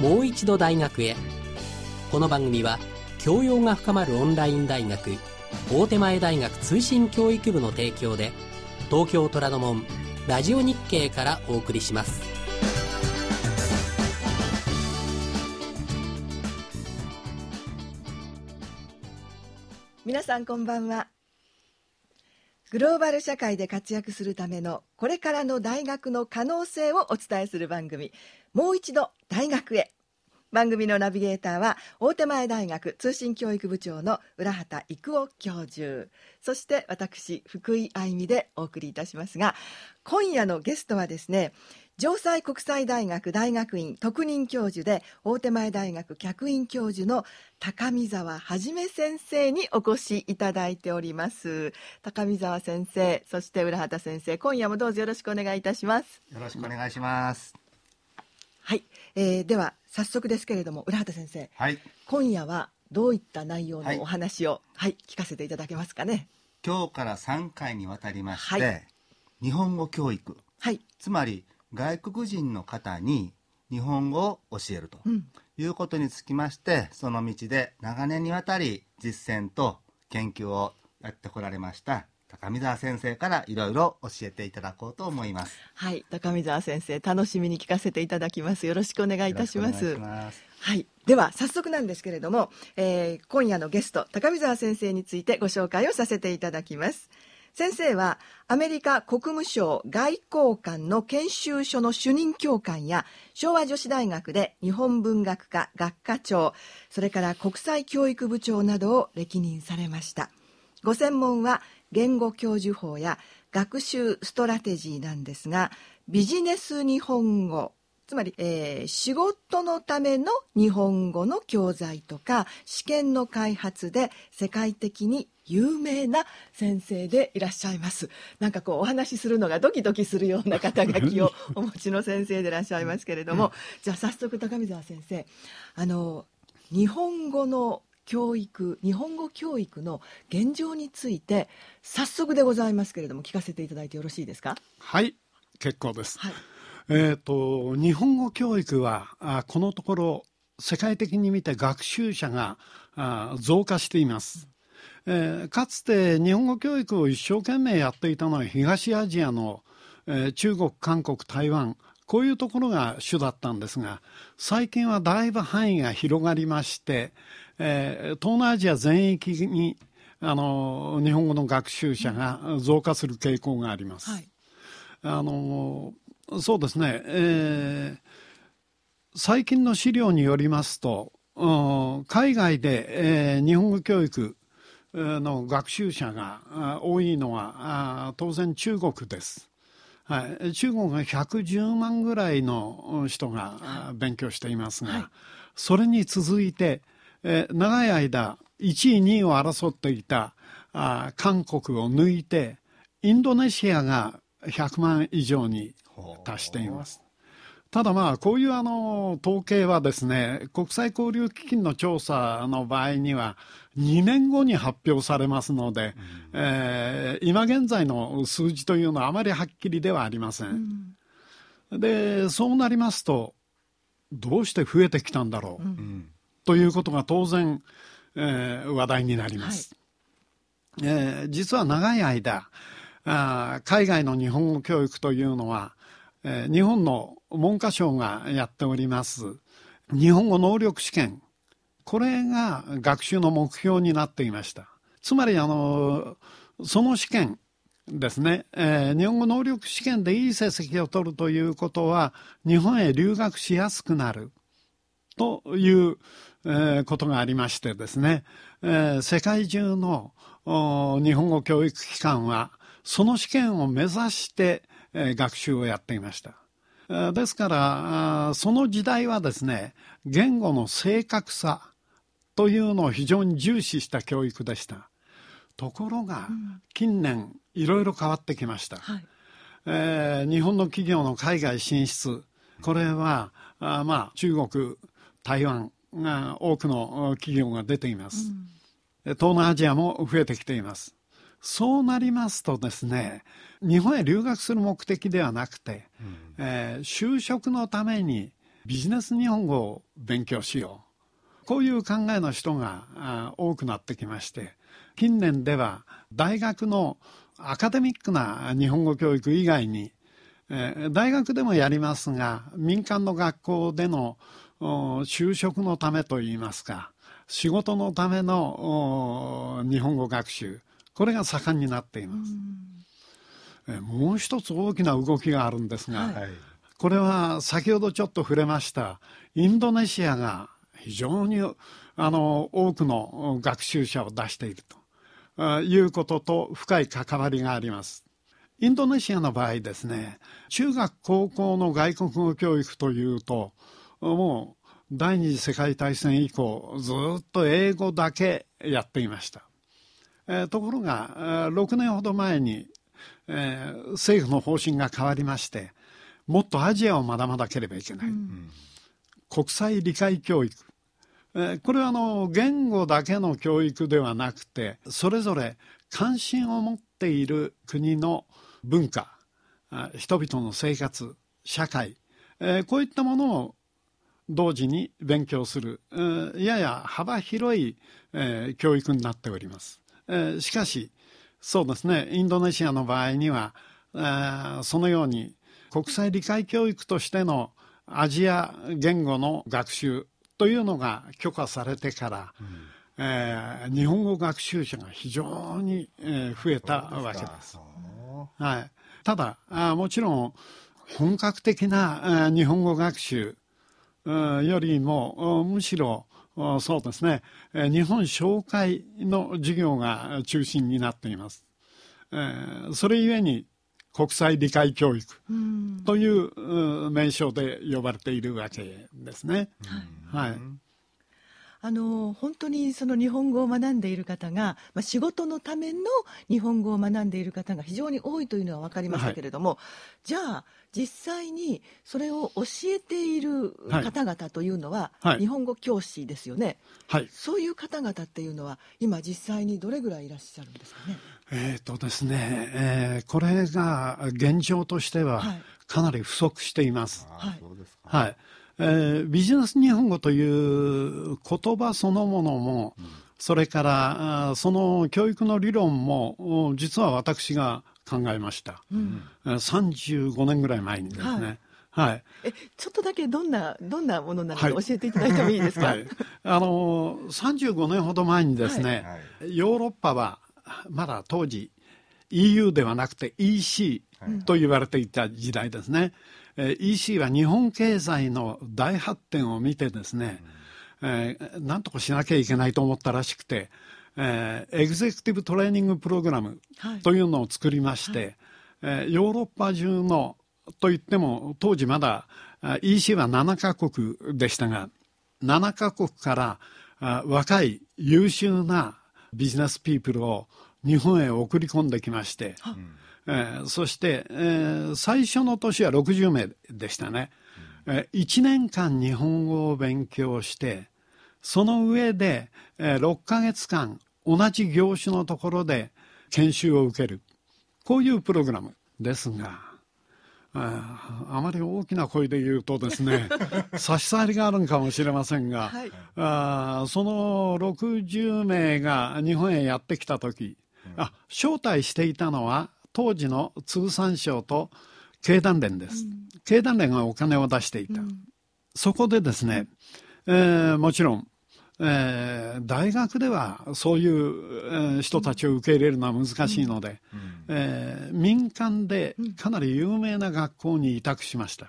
もう一度大学へ。この番組は教養が深まるオンライン大学大手前大学通信教育部の提供で東京虎ノ門ラジオ日経からお送りします。皆さんこんばんは。グローバル社会で活躍するためのこれからの大学の可能性をお伝えする番組もう一度大学へ。番組のナビゲーターは大手前大学通信教育部長の浦畑育夫教授。そして私福井愛美でお送りいたしますが今夜のゲストはですね城西国際大学大学院特任教授で大手前大学客員教授の高見沢はじめ先生にお越しいただいております。高見沢先生そして浦畑先生今夜もどうぞよろしくお願いいたします。よろしくお願いします。はい、えー、では早速ですけれども浦畑先生、はい、今夜はどういった内容のお話を、はい、はい、聞かせていただけますかね。今日から3回にわたりまして、はい、日本語教育、はい、つまり外国人の方に日本語を教えるということにつきまして、その道で長年にわたり実践と研究をやってこられました高見沢先生からいろいろ教えていただこうと思います。はい高見沢先生楽しみに聞かせていただきます。よろしくお願いいたします。はい。では早速なんですけれども、えー、今夜のゲスト高見沢先生についてご紹介をさせていただきます先生はアメリカ国務省外交官の研修所の主任教官や昭和女子大学で日本文学科学科長それから国際教育部長などを歴任されました。ご専門は言語教授法や学習ストラテジーなんですがビジネス日本語つまり、えー、仕事のための日本語の教材とか試験の開発で世界的に有名な先生でいらっしゃいます。なんかこうお話しするのがドキドキするような肩書きを お持ちの先生でいらっしゃいますけれども。じゃあ早速高見沢先生。あの日本語の教育日本語教育の現状について早速でございますけれども聞かせていただいてよろしいですか？はい結構です、はい、えーと、日本語教育はあこのところ世界的に見て学習者があ増加しています、えー、かつて日本語教育を一生懸命やっていたのは東アジアの、えー、中国韓国台湾こういうところが主だったんですが最近はだいぶ範囲が広がりまして、えー、東南アジア全域にあの日本語の学習者が増加する傾向があります。はい、あのそうですね、えー、最近の資料によりますと、海外で、えー、日本語教育の学習者が多いのは当然中国です。はい、中国が110万ぐらいの人が勉強していますが、はい、それに続いて、えー、長い間1位2位を争っていたあ韓国を抜いてインドネシアが100万以上に達しています。ただまあこういうあの統計はですね国際交流基金の調査の場合には2年後に発表されますので、うん、えー、今現在の数字というのはあまりはっきりではありません。うん、でそうなりますとどうして増えてきたんだろう、うん、ということが当然、えー、話題になります。はい、えー、実は長い間あ海外の日本語教育というのはえ、日本の文科省がやっております。日本語能力試験。これが学習の目標になっていました。つまりあのその試験ですね、えー、日本語能力試験でいい成績を取るということは日本へ留学しやすくなる。という、えー、ことがありましてですね、えー、世界中の日本語教育機関はその試験を目指して学習をやっていました。ですからその時代はですね言語の正確さというのを非常に重視した教育でした。ところが、近年いろいろ変わってきました、はい、えー、日本の企業の海外進出これはあまあ中国台湾が多くの企業が出ています、うん、東南アジアも増えてきていますそうなりますとですね日本へ留学する目的ではなくて、うん、えー、就職のために、ビジネス日本語を勉強しよう。こういう考えの人が多くなってきまして近年では大学のアカデミックな日本語教育以外に、え大学でもやりますが民間の学校での就職のためといいますか仕事のための日本語学習これが盛んになっています。もう一つ大きな動きがあるんですが、はい、これは先ほどちょっと触れましたインドネシアが非常にあの多くの学習者を出しているということと深い関わりがあります。インドネシアの場合ですね中学高校の外国語教育というともう第二次世界大戦以降ずっと英語だけやっていました。えー、ところが6年ほど前に、えー、政府の方針が変わりましてもっとアジアを学ばなければいけない、うん、国際理解教育、えー、これはあの言語だけの教育ではなくてそれぞれ関心を持っている国の文化人々の生活社会、えー、こういったものを同時に勉強する、えー、やや幅広い、えー、教育になっております。えー、しかしそうですねインドネシアの場合には、えー、そのように国際理解教育としてのアジア言語の学習というのが許可されてから、うん、えー、日本語学習者が非常に、えー、増えたわけです。はい、ただあもちろん本格的な日本語学習よりもむしろそうですね。日本紹介の授業が中心になっています。それゆえに国際理解教育という名称で呼ばれているわけですね。はい、あの本当にその日本語を学んでいる方が、まあ、仕事のための日本語を学んでいる方が非常に多いというのは分かりましたけれども、はい、じゃあ実際にそれを教えている方々というのは、はい、日本語教師ですよね、はい、そういう方々っていうのは今実際にどれぐらいいらっしゃるんですかね？えーとですねえー、これが現状としてはかなり不足しています。はい、はいえー、ビジネス日本語という言葉そのものも、うん、それからその教育の理論も実は私が考えました、うん、35年ぐらい前にですね、はい、はい、えちょっとだけどんなどんなものなのか教えていただいてもいいですか、はい、あの35年ほど前にですね、はい、ヨーロッパはまだ当時 EU ではなくて EC と言われていた時代ですね、え EC は日本経済の大発展を見てですね、えー、なんとかしなきゃいけないと思ったらしくて、えー、エグゼクティブトレーニングプログラムというのを作りまして、はい、えー、ヨーロッパ中のといっても当時まだ EC は7カ国でしたが7カ国から若い優秀なビジネスピープルを日本へ送り込んできまして、えー、そして、えー、最初の年は60名でしたね、えー、1年間日本語を勉強してその上で、えー、6ヶ月間同じ業種のところで研修を受ける。こういうプログラムですがああまり大きな声で言うとですね 差し障りがあるんかもしれませんが、はい、あその60名が日本へやってきた時あ招待していたのは当時の通産省と経団連です、うん、経団連がお金を出していた、うん、そこでですね、えー、もちろん、えー、大学ではそういう、えー、人たちを受け入れるのは難しいので、うん、えー、民間でかなり有名な学校に委託しました、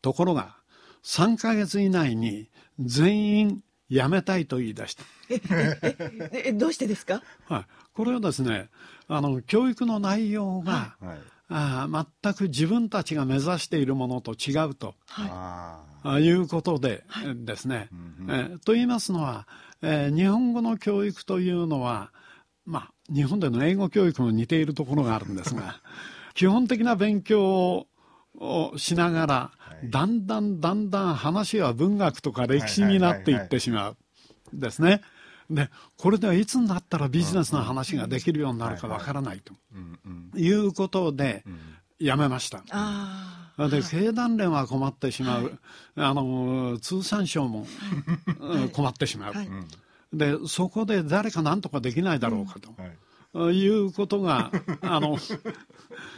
ところが3か月以内に全員辞めたいと言い出した。えどうしてですか、はい、これはですねあの教育の内容が、はい、あ全く自分たちが目指しているものと違うと、はい、いうことでですね、はい、えと言いますのは、えー、日本語の教育というのは、まあ、日本での英語教育も似ているところがあるんですが 基本的な勉強をしながら、だんだんだんだん話は文学とか歴史になっていってしまう。ですね。でこれではいつになったらビジネスの話ができるようになるかわからないということで、やめました。で経団連は困ってしまう、はい、あの通産省も、は い、困ってしまう、はい、でそこで誰か何とかできないだろうかと。うん、いうことが あの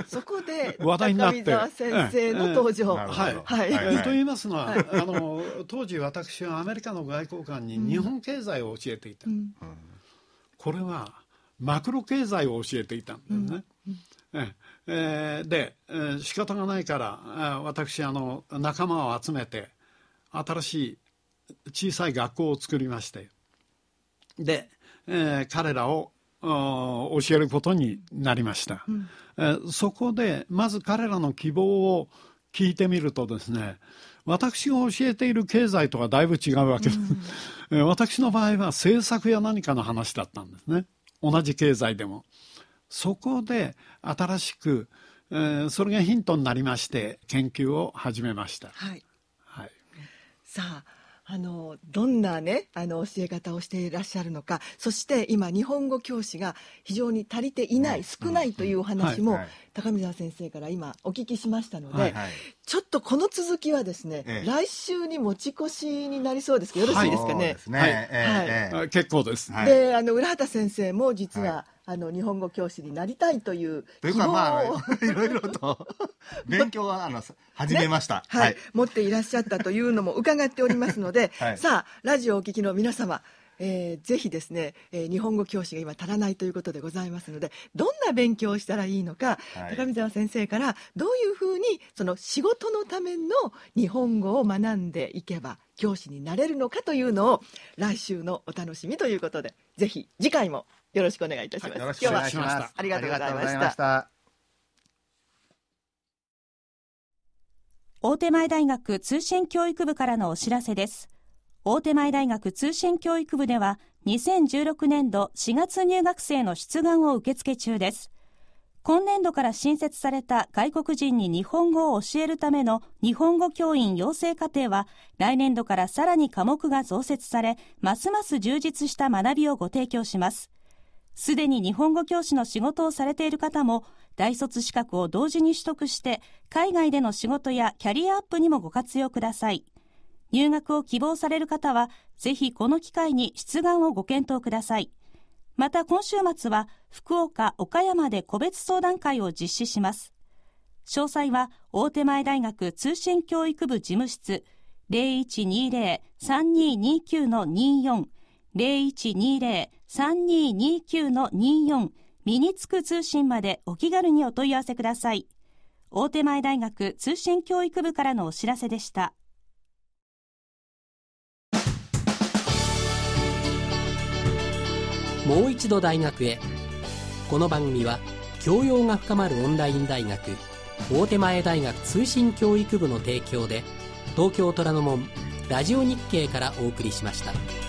そこで話題になって先生の登場、はい、はい、はい、と言いますのは、はい、あの当時私はアメリカの外交官に日本経済を教えていた、うん、これはマクロ経済を教えていたんですね、うん。ええ。ー、で、えー、仕方がないから私あの仲間を集めて新しい小さい学校を作りましてで、えー、彼らを教えることになりました、うん、えー、そこでまず彼らの希望を聞いてみるとですね私が教えている経済とはだいぶ違うわけです、うん、私の場合は政策や何かの話だったんですね。同じ経済でも。そこで新しく、えー、それがヒントになりまして研究を始めました。はい、はい、さああのどんなねあの教え方をしていらっしゃるのかそして今日本語教師が非常に足りていない、少ないというお話も、高見沢先生から今お聞きしましたので、はいはい、ちょっとこの続きはですね、ええ、来週に持ち越しになりそうですけどよろしいですかね？はい、結構です。であの浦畑先生も実は、あの日本語教師になりたいというというかまあいろいろと 勉強はあの始めました、ね、はい、はい、持っていらっしゃったというのも伺っておりますので、はい、さあラジオをお聞きの皆様えー、ぜひですね、えー、日本語教師が今足らないということでございますのでどんな勉強をしたらいいのか、はい、高見沢先生からどういうふうにその仕事のための日本語を学んでいけば教師になれるのかというのを来週のお楽しみということでぜひ次回もよろしくお願いいたします。はい、今日はありがとうございました。大手前大学通信教育部からのお知らせです。大手前大学通信教育部では2016年度4月入学生の出願を受付中です。今年度から新設された外国人に日本語を教えるための日本語教員養成課程は来年度からさらに科目が増設され、ますます充実した学びをご提供します。すでに日本語教師の仕事をされている方も、大卒資格を同時に取得して、海外での仕事やキャリアアップにもご活用ください。入学を希望される方は、ぜひこの機会に出願をご検討ください。また今週末は、福岡、岡山で個別相談会を実施します。詳細は、大手前大学通信教育部事務室0120-3229-24 0120-3229-24身につく通信までお気軽にお問い合わせください。大手前大学通信教育部からのお知らせでした。もう一度大学へ。この番組は教養が深まるオンライン大学大手前大学通信教育部の提供で東京虎ノ門ラジオ日経からお送りしました。